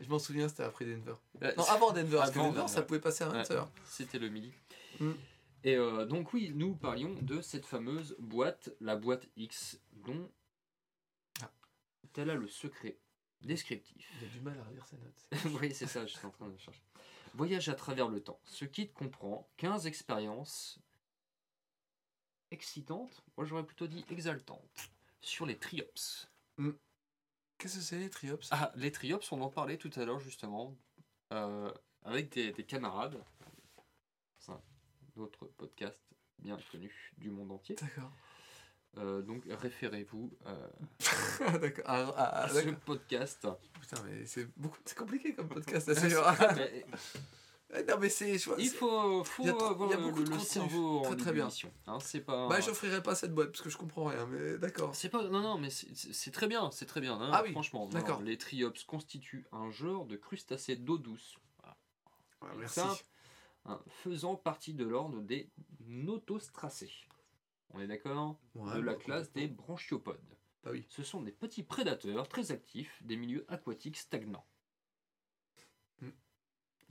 Je m'en souviens, c'était après Denver. Euh, Non, avant Denver, parce que Denver, Denver. ça pouvait passer à Ouais, 20h. C'était le midi. Mm. Et euh, donc oui, nous parlions de cette fameuse boîte, la boîte X, dont Ah. tel a le secret descriptif. Il a du mal à relire ses notes. oui, c'est ça, je suis en train de chercher. Voyage à travers le temps. Ce kit comprend 15 expériences excitantes, moi j'aurais plutôt dit exaltantes, sur les triops. Qu'est-ce que c'est les triops? Ah, les triops, on en parlait tout à l'heure justement, euh, avec des, des camarades. C'est un autre podcast bien connu du monde entier. D'accord. Euh, donc référez-vous euh, Ah, d'accord. Ah, ah, à ah, ce d'accord. podcast. Putain, mais c'est beaucoup... c'est compliqué comme podcast. à mais non, mais c'est. il faut, faut Il y a trop- avoir il y a le, beaucoup de le contenu. cerveau Très, en très bien. Hein, c'est pas. Bah, j'offrirai pas cette boîte parce que je comprends rien, mais d'accord. C'est pas non non mais c'est- très bien c'est très bien hein, Ah oui, franchement d'accord. les triops constituent un genre de crustacés d'eau douce Ouais, Donc merci. ça, hein, faisant partie de l'ordre des notostracés on est d'accord Ouais, de la classe des branchiopodes Bah oui. ce sont des petits prédateurs très actifs des milieux aquatiques stagnants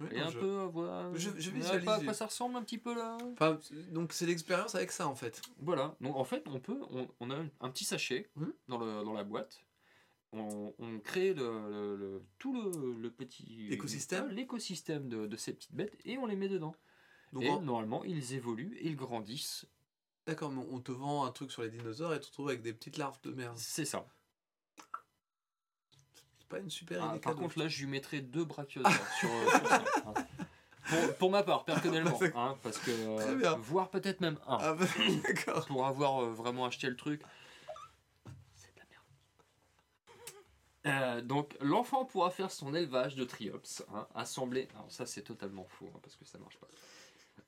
Ouais, et non, un je- peu voilà Je- je visualise. pas à quoi ça ressemble un petit peu là? Enfin, donc c'est l'expérience avec ça en fait. Voilà, donc en fait, on peut, on, on a un, petit sachet Mhm. dans, le, dans la boîte. On, on crée le, le- le- tout le, le petit L'écosystème. l'écosystème de, de ces petites bêtes et on les met dedans. Donc et en- normalement, ils évoluent, ils grandissent. D'accord, mais on te vend un truc sur les dinosaures et tu te retrouves avec des petites larves de merde. C'est ça. C'est pas une super Ah, idée. par cadeau. contre, là, je lui mettrais deux brachiosaures sur, euh, sur ça. hein. Pour, pour ma part, personnellement, hein, parce que euh, Très bien. voire peut-être même un. Ah bah, d'accord. pour avoir euh, vraiment acheté le truc. C'est de la merde. Euh, donc l'enfant pourra faire son élevage de triops, hein, assembler. Alors ça c'est totalement faux hein, parce que ça marche pas.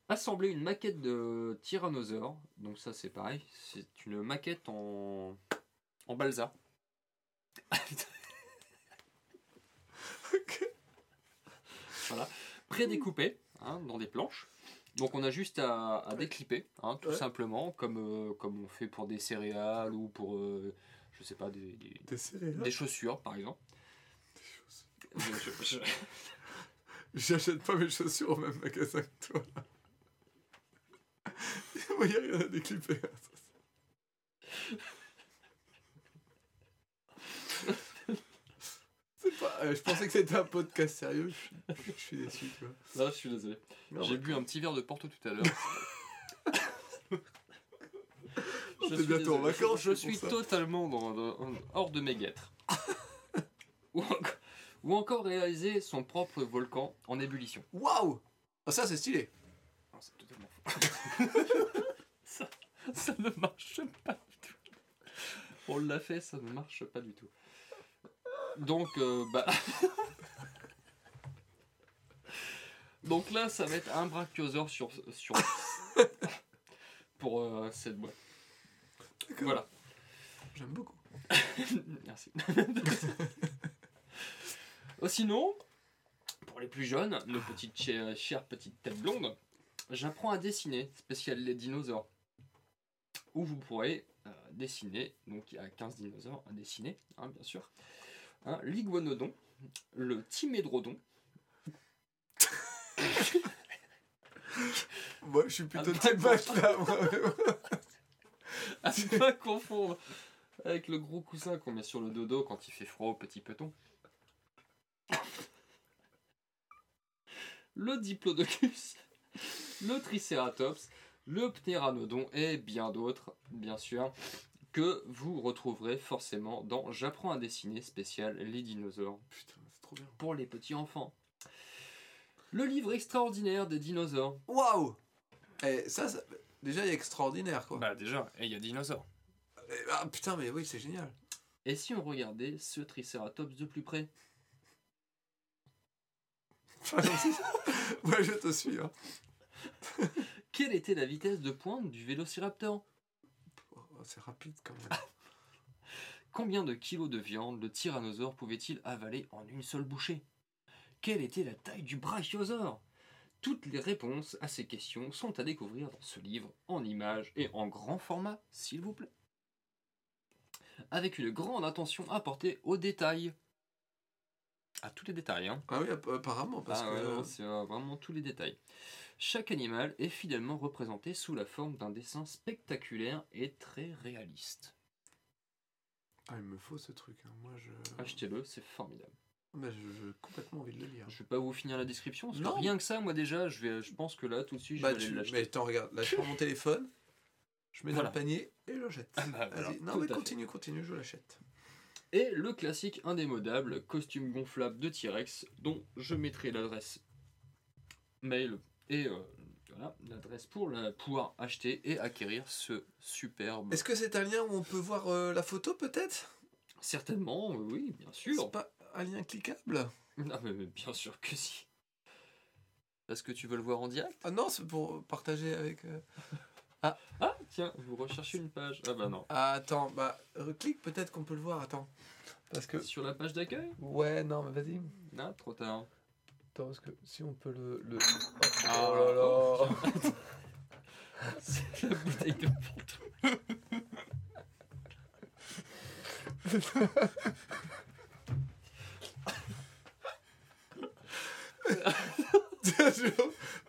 Assembler une maquette de tyrannosaure, donc ça c'est pareil, c'est une maquette en en balsa. Voilà, prédécoupé hein, dans des planches. Donc on a juste à, à déclipper, hein, tout Ouais. simplement, comme, euh, comme on fait pour des céréales ou pour, euh, je sais pas, des, des- des chaussures par exemple. J'achète pas mes chaussures au même magasin que toi. Moi, y a rien à déclipper. C'est pas... euh, je pensais que c'était un podcast sérieux. Je suis, je suis déçu, tu vois. Là, je suis désolé. Non, J'ai bu un petit verre de Porto tout à l'heure. Je suis bientôt en vacances, Je suis ça. totalement dans- dans- hors de mes guêtres. ou, encore, ou encore réaliser son propre volcan en ébullition. Waouh Ah, Ça, c'est stylé. Non, c'est totalement. ça, ne marche pas du tout. On l'a fait, ça ne marche pas du tout. Donc, euh, bah. Donc là, ça va être un brachiosaure sur, sur pour euh, cette boîte. Voilà. J'aime beaucoup. Merci. Oh, sinon, pour les plus jeunes, nos petites chères, chères petites têtes blondes, j'apprends à dessiner, spécial les dinosaures. Où vous pourrez euh, dessiner, donc il y a 15 dinosaures à dessiner, hein, bien sûr. Hein, L'iguanodon, le timédrodon, Moi, je suis plutôt pas match là. à ne pas confondre avec le gros coussin qu'on met sur le dodo quand il fait froid au petit peton. Le diplodocus, le Triceratops, le Pteranodon et bien d'autres, bien sûr, que vous retrouverez forcément dans J'apprends à dessiner spécial les dinosaures Putain, c'est trop bien. pour les petits enfants. Le livre extraordinaire des dinosaures. Waouh Et ça, ça- déjà, il est extraordinaire, quoi. Bah déjà, et il y a dinosaures. Et- Ah putain, mais oui, c'est génial. Et si on regardait ce Triceratops de plus près? Ouais, je te suis. Hein. Quelle était la vitesse de pointe du Vélociraptor Oh, c'est rapide quand même. Combien de kilos de viande le tyrannosaure pouvait-il avaler en une seule bouchée? Quelle était la taille du brachiosaure? Toutes les réponses à ces questions sont à découvrir dans ce livre, en images et en grand format, s'il vous plaît. Avec une grande attention apportée aux détails. À tous les détails, hein. Ah oui, app- apparemment, parce Ah que. ouais, c'est vraiment tous les détails. Chaque animal est fidèlement représenté sous la forme d'un dessin spectaculaire et très réaliste. Ah, il me faut ce truc. hein. Moi, je. Achetez-le, c'est formidable. Je- j'ai complètement envie de le lire. Je vais pas vous finir la description, parce que Non. rien que ça, moi déjà, je, vais, je pense que là, tout de suite, je Bah, vais aller tu... l'acheter. Mais attends, regarde, là, je prends mon téléphone, je mets Voilà. dans le panier et je l'achète. Ah bah, voilà, Vas-y. Non, tout mais à fait. continue, continue, je l'achète. Et le classique indémodable costume gonflable de T-Rex, dont je mettrai l'adresse mail et euh, voilà, l'adresse pour la, pouvoir acheter et acquérir ce superbe. Est-ce que c'est un lien où on peut voir euh, la photo, peut-être? Certainement, oui, bien sûr. C'est pas un lien cliquable? Non, mais, mais bien sûr que si. Parce que tu veux le voir en direct? Ah non, c'est pour partager avec. euh, Ah, tiens, vous recherchez une page. Ah bah non. Ah, attends, bah, reclique, peut-être qu'on peut le voir, attends. Parce que. Sur la page d'accueil? Ouais, non, mais vas-y. Non, trop tard. Attends, parce que si on peut le. le... Ah, oh là là C'est la bouteille de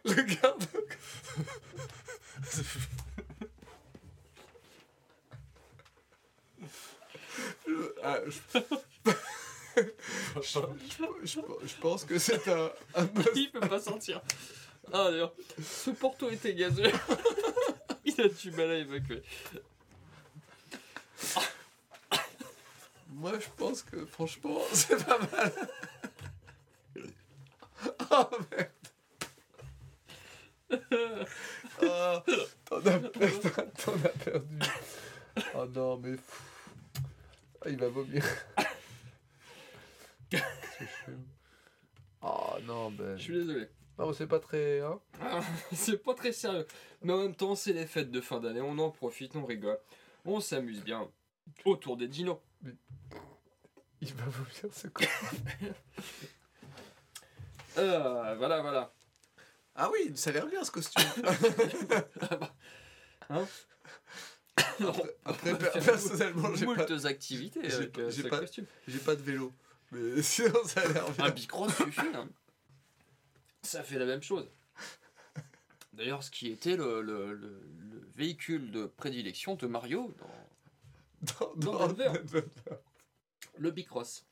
je le garde. Je- ah, je- je, je- je pense que c'est un, un must. Il peut pas sortir. Ah d'ailleurs, ce Porto était gazeux. Il a du mal à évacuer. Moi, je pense que franchement, c'est pas mal. Oh merde. Oh, t'en as, perdu. Oh non, mais. Ah, il va vomir. Qu'est-ce que je fais Oh non, ben. Je suis désolé. Non, c'est pas très. Hein Ah, C'est pas très sérieux. Mais en même temps, c'est les fêtes de fin d'année. On en profite, on rigole. On s'amuse bien. Autour des dinos. il va vomir, c'est quoi Euh, voilà, voilà. Ah oui, ça a l'air bien ce costume. Hein après, per- faire personnellement, j'ai pas, activités j'ai avec pas- euh, j'ai ce pas- costume. j'ai pas de vélo. Mais sinon, ça a l'air bien. Un bicross suffit. hein. Ça fait la même chose. D'ailleurs, ce qui était le, le- le- le véhicule de prédilection de Mario dans Dans- Dans dans- Denver. le bicross.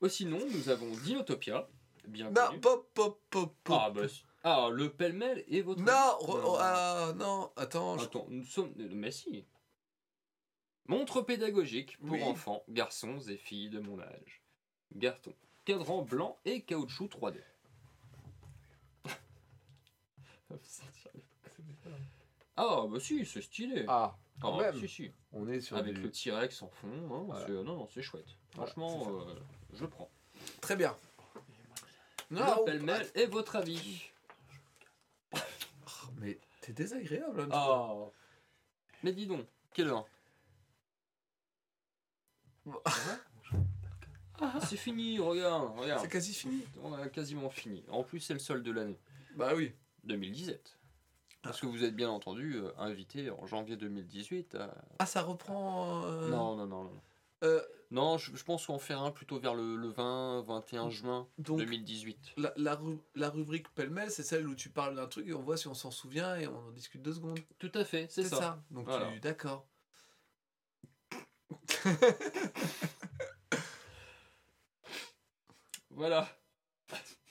Oh, sinon, nous avons Dinotopia, bien Non, pop, pop, pop, pop. Ah, bah, ah, le pêle-mêle et votre. Non, oh, ah, non, attends. je- Attends, nous sommes. Mais si. Montre pédagogique pour Oui. enfants, garçons et filles de mon âge. Garton. Cadran blanc et caoutchouc 3D. Ah, bah si, c'est stylé. Ah, quand Ah, même. si, si. on est sur Avec du... le T-Rex en fond, hein, Voilà. c'est- non, non, c'est chouette. Voilà, Franchement, euh, je prends. Très bien. Le pêle-mêle et votre avis Ah, Mais t'es désagréable. hein, Ah Mais dis donc, quelle heure C'est fini, regarde, regarde. C'est quasi fini. On a quasiment fini. En plus, c'est le solde de l'année Bah oui. 2017. Parce que vous êtes bien entendu euh, invité en janvier 2018 à... Ah, ça reprend. euh, Non, non, non, non. euh, Non, je, je pense qu'on fait un plutôt vers le, le 20, 21 juin donc, 2018. la, la, ru- la rubrique pêle-mêle, c'est celle où tu parles d'un truc et on voit si on s'en souvient et on en discute deux secondes. Tout à fait, c'est ça. Donc, Voilà. tu... d'accord. Voilà.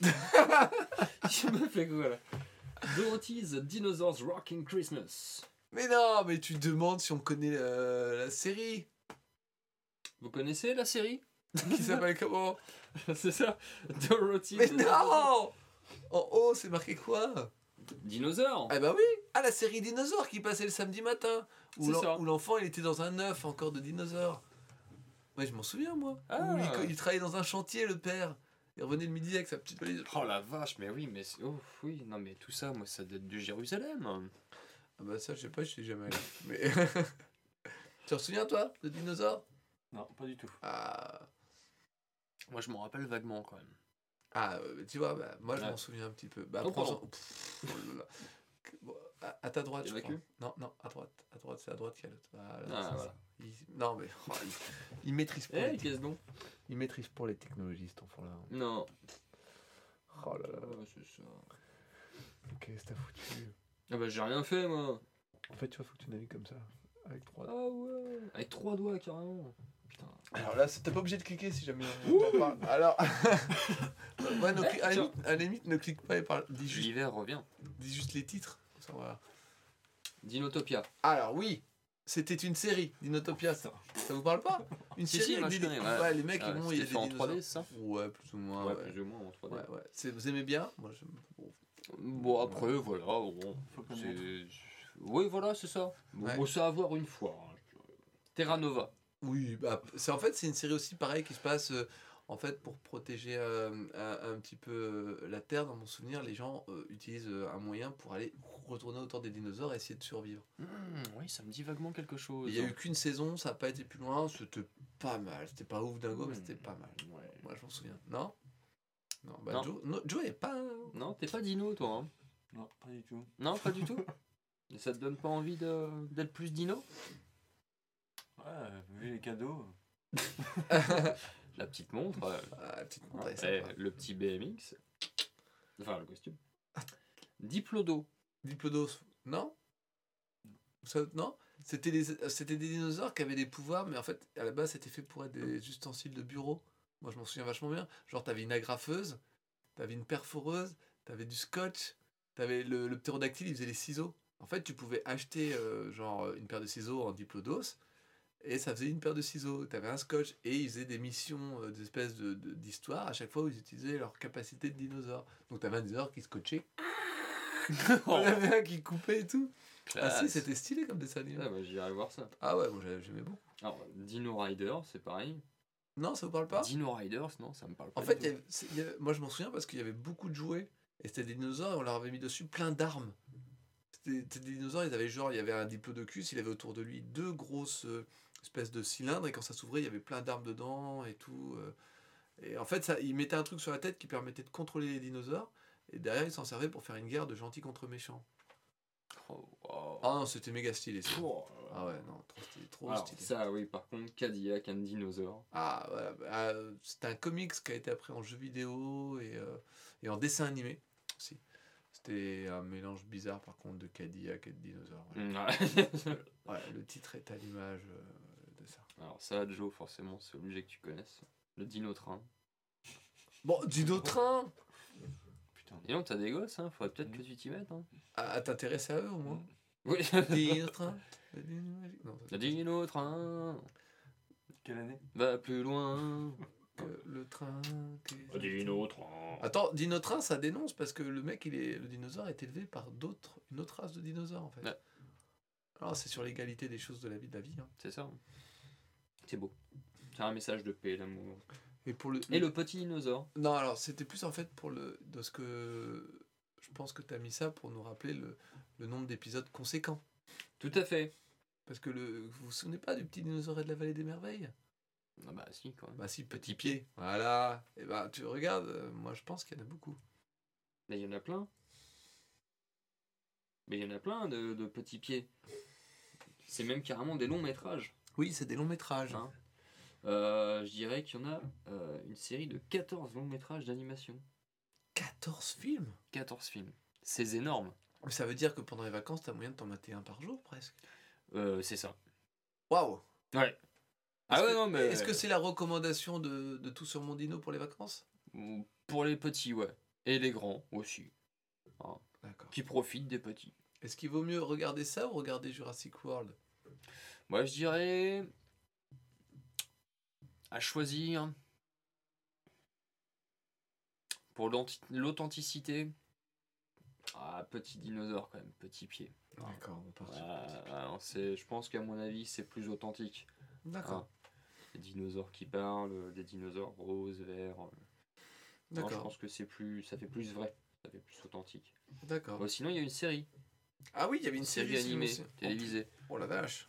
je me fais quoi là Dorothy's Dinosaurs Rocking Christmas. Mais non, mais tu demandes si on connaît euh, la série. Vous connaissez la série? Qui s'appelle comment? C'est ça Dorothy. Mais non En haut, c'est marqué quoi? Dinosaures Ah bah oui Ah, la série Dinosaures qui passait le samedi matin. Où l'enfant, il était dans un œuf encore de dinosaures. Ouais, je m'en souviens, moi. Ah. Où il, il travaillait dans un chantier, le père. Il revenait le midi avec sa petite valise. Oh la vache, mais oui, mais c'est- oh, oui, non mais tout ça, moi ça date de Jérusalem. Ah bah ça, je sais pas, je suis jamais allé. Mais... tu te souviens, toi, de dinosaures? Non, pas du tout. Ah... Moi je m'en rappelle vaguement quand même. Ah, euh, tu vois, bah, moi je Ouais. m'en souviens un petit peu. Bah, Oh, oh à, ta droite, je crois. Non, non, à droite. À droite, c'est à droite qu'il y a l'autre. Voilà, Ah, voilà. Il- Non, mais oh, il, il maîtrise pas. Eh, les, qu'est-ce donc il maîtrise pas les technologies, cet enfant-là. Non. Oh là là. Ouais, c'est ça. Qu'est-ce que t'as foutu Ah bah j'ai rien fait moi. En fait, tu vois, faut que tu navigues comme ça. Avec trois. Ah ouais. Avec trois doigts carrément. Putain. Alors là, t'es pas obligé de cliquer si jamais parle. Alors. ouais, cli- à, limite, à la limite, ne clique pas et parle. Dis juste, L'hiver revient. dis juste les titres. Comme ça, voilà. Dinotopia. Alors oui, c'était une série, Dinotopia, ça. Ça vous parle pas Une Si, série si, avec des- connais, ouais. les mecs, Ah, ils vont, il y a c'était des fait en dinosaures. 3D, c'est ça Ouais, plus ou moins. Ouais, Ouais, plus ou moins en 3D. ouais. ouais. C'est- Vous aimez bien Moi, je... bon. Bon après voilà, bon. Oui voilà c'est ça. Bon, Ouais. bon, c'est à voir une fois. hein. Terra Nova. Oui, bah, c'est en fait c'est une série aussi pareil qui se passe euh, en fait pour protéger euh, un, un petit peu euh, la Terre. Dans mon souvenir, les gens euh, utilisent un moyen pour aller retourner autour des dinosaures et essayer de survivre. Hmm, oui ça me dit vaguement quelque chose. Il y a eu qu'une saison, ça n'a pas été plus loin. C'était pas mal. C'était pas ouf dingo, mais Hmm. c'était pas mal. Ouais. Moi, je m'en souviens. Non? Non, bah Non. Joe, est pas. Non t'es pas dino toi. Hein Non, pas du tout. non pas du tout? Et ça te donne pas envie de... d'être plus dino? Ouais, vu les cadeaux. La petite montre. euh, Ah, la petite montagne, eh, sympa. le petit BMX. Enfin le costume. Diplodo. Diplodos, non? Ça, Non? C'était des, c'était des dinosaures qui avaient des pouvoirs, mais en fait, à la base, c'était fait pour être des ustensiles de bureau. Moi, je m'en souviens vachement bien. Genre, t'avais une agrafeuse, t'avais une perforeuse, t'avais du scotch, t'avais le, le ptérodactyle, il faisait les ciseaux. En fait, tu pouvais acheter, euh, genre, une paire de ciseaux en diplodos, et ça faisait une paire de ciseaux. T'avais un scotch, et ils faisaient des missions, euh, des espèces de, de- à chaque fois où ils utilisaient leur capacité de dinosaure. Donc, t'avais un dinosaure qui scotchait, t'en avais un qui coupait et tout. Ah si, c'était stylé comme dessin animé. Ah bah j'irai voir ça. Ah ouais, moi j'avais- j'aimais beaucoup. Alors, Dino Rider, c'est pareil. Non, ça vous parle pas? Dino Riders, non, ça me parle pas. En fait, y avait- y avait- moi je m'en souviens parce qu'il y avait beaucoup de jouets. Et c'était des dinosaures et on leur avait mis dessus plein d'armes. C'était c'était des dinosaures, ils avaient genre, il y avait un diplodocus, il avait autour de lui deux grosses euh, espèces de cylindres et quand ça s'ouvrait, il y avait plein d'armes dedans et tout. euh. Et en fait, ça, il mettait un truc sur la tête qui permettait de contrôler les dinosaures. Et derrière, il s'en servait pour faire une guerre de gentils contre méchants. Oh, wow. Ah non, c'était méga stylé. ça. Oh. Ah ouais, non, trop stylé. Trop Alors, stylé. ça, oui, par contre, Cadillac and Dinosaur. Ah, voilà. bah, euh, c'est un comics qui a été après en jeu vidéo et, euh, et en dessin animé aussi. C'était un mélange bizarre par contre de Cadillac et de. Ouais. Voilà, le titre est à l'image euh. Alors, ça, Joe, forcément, c'est obligé que tu connaisses. Le Dino Train. Bon, Dino Train Putain. Et non, t'as des gosses, hein, faudrait peut-être que tu t'y mettes. Hein. À, à t'intéresser à eux au moins Oui. Dino Train le Dino Magique. Non, Le Dino Train Quelle année? Va plus loin. que le train. que- Dino Train. Attends, Dino Train, ça dénonce parce que le mec, il est, le dinosaure est élevé par d'autres, une autre race de dinosaures en fait. Ouais. Alors c'est sur l'égalité des choses de la vie de la vie. hein. C'est ça. C'est beau. C'est un message de paix, d'amour. Et pour le, Et le petit dinosaure. Non, alors c'était plus en fait pour le. De ce que. Je pense que tu as mis ça pour nous rappeler le, le nombre d'épisodes conséquents. Tout à fait. Parce que le, vous vous souvenez pas du petit dinosaure et de la vallée des merveilles? Ah bah si, quand même. Bah si, petit pied. Voilà. Et bah tu regardes, euh, moi je pense qu'il y en a beaucoup. Mais il y en a plein. Mais il y en a plein de, de petits pieds. C'est même carrément des longs métrages. Oui, c'est des longs métrages. Hein. Euh, je dirais qu'il y en a euh, une série de 14 longs métrages d'animation. 14 films? 14 films. C'est énorme. Ça veut dire que pendant les vacances, t'as moyen de t'en mater un par jour presque. Euh, c'est ça. Waouh Ouais. Ah Est-ce ouais, que- non, mais. Est-ce que c'est la recommandation de, de Tout sur mon dino pour les vacances? Pour les petits, ouais. Et les grands aussi. D'accord. qui profitent des petits. Est-ce qu'il vaut mieux regarder ça ou regarder Jurassic World? Moi, je dirais. À choisir. Pour l'authenticité. Ah, petit dinosaure quand même, petit pied. D'accord, on part Ah, ah, je pense qu'à mon avis, c'est plus authentique. D'accord, Des dinosaures qui parlent, des dinosaures roses, verts. Je d'accord, pense que c'est plus, ça fait plus vrai, ça fait plus authentique. d'accord. Bon, sinon, il y a une série, Ah oui, il y avait une une série série, animée, télévisée, Oh la vache.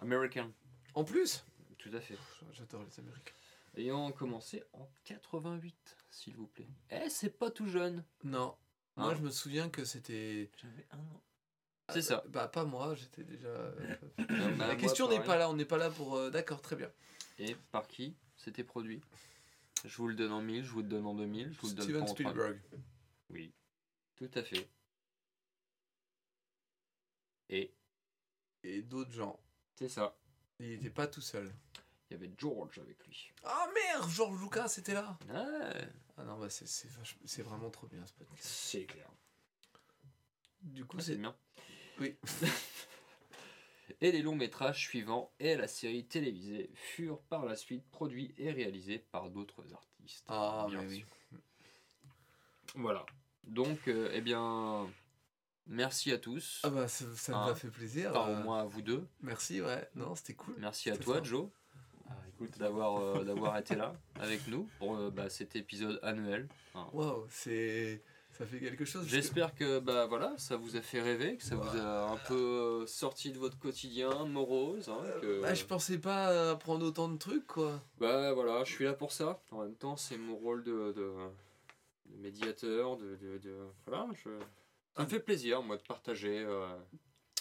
American. En plus Tout à fait. J'adore les Américains. Ayant commencé en 88, s'il vous plaît. Eh, c'est pas tout jeune. Non. Moi, Hein je me souviens que c'était. J'avais un an. C'est ça. Bah, pas moi, j'étais déjà. euh, Bah, La question n'est pas là, on n'est pas là pour. euh, D'accord, très bien. Et par qui c'était produit? Je vous le donne en 1000, je vous le donne en 2000, je vous le donne Steven pas en 3000. Spielberg. Oui, tout à fait. Et Et d'autres gens. C'est ça. Il n'était pas tout seul. Il y avait George avec lui. Ah merde, George Lucas, c'était là. Ouais, Ah non, bah c'est c'est vach- c'est vraiment trop bien ce podcast. c'est clair. Du coup, Ouais, c'est c'est. bien. Oui. Et les longs métrages suivants et la série télévisée furent par la suite produits et réalisés par d'autres artistes. Ah, bien mais oui. sûr. Voilà. Donc, euh, eh bien, merci à tous. Ah bah ça, ça Ah. nous a fait plaisir. Enfin, euh, au moins à vous deux. Merci, ouais. Non, c'était cool. Merci à toi, fort. Joe, Ah, écoute, d'avoir euh, d'avoir été là avec nous pour euh, bah, cet épisode annuel. Waouh, c'est. Ça fait quelque chose. que- J'espère que bah voilà, ça vous a fait rêver, que ça vous a un peu euh, sorti de votre quotidien morose. hein, que- Bah, je pensais pas apprendre autant de trucs, quoi. Bah voilà, je suis là pour ça. En même temps, c'est mon rôle de, de, de médiateur, de, de, de- voilà. Je... Ça me fait plaisir, moi, de partager euh,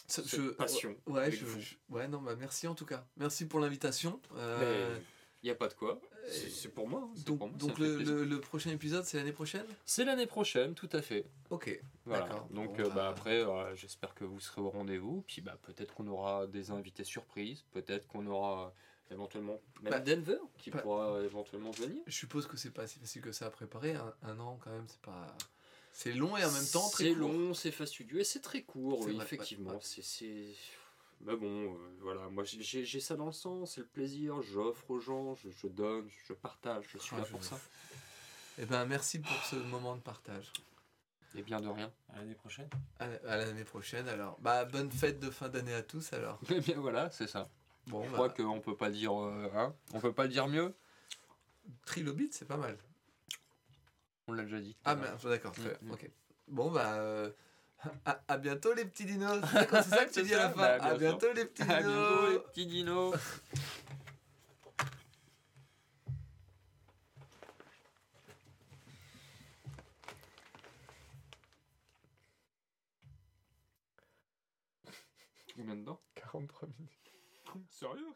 Ça- cette passion. Ouais, avec je- vous. je- ouais, non, bah merci en tout cas. Merci pour l'invitation. Euh, il n'y a pas de quoi. C'est euh, c'est pour moi. donc, pour moi, ça donc le, plaisir. le- le prochain épisode, c'est l'année prochaine? C'est l'année prochaine, tout à fait. Ok. Voilà. Donc Bon, euh, bah, bah, après, euh, j'espère que vous serez au rendez-vous. Puis bah, peut-être qu'on aura des invités surprises. Peut-être qu'on aura éventuellement même Bah, Denver qui pourra éventuellement venir. Je suppose que c'est pas si facile que ça à préparer. Un, un an, quand même, c'est pas. C'est long et en même temps très C'est long, c'est fastidieux et c'est très court, oui, vrai, effectivement. ouais, ouais. C'est, c'est... Mais bon, euh, voilà, moi j'ai- ça dans le sang, c'est le plaisir, j'offre aux gens, je, je donne, je partage, je suis Ah, là je- pour ça. Eh ben, merci pour ce moment de partage. Et bien de rien. à l'année prochaine. À, l'année prochaine, alors. Bah, bonne fête de fin d'année à tous, alors. Et bien voilà, c'est ça. Bon, Je bah, crois qu'on peut pas dire, euh, hein, on peut pas le dire mieux. Trilobite, c'est pas mal. On l'a déjà dit. Ah, merde, d'accord, très Mm, bien. mm. Ok. Bon, bah. euh, À, à bientôt, les petits dinos. C'est ça- que tu dis à la fin. bah, à bientôt, les petits À bientôt les dinos. petits dinos. Combien de temps 43 minutes. Sérieux?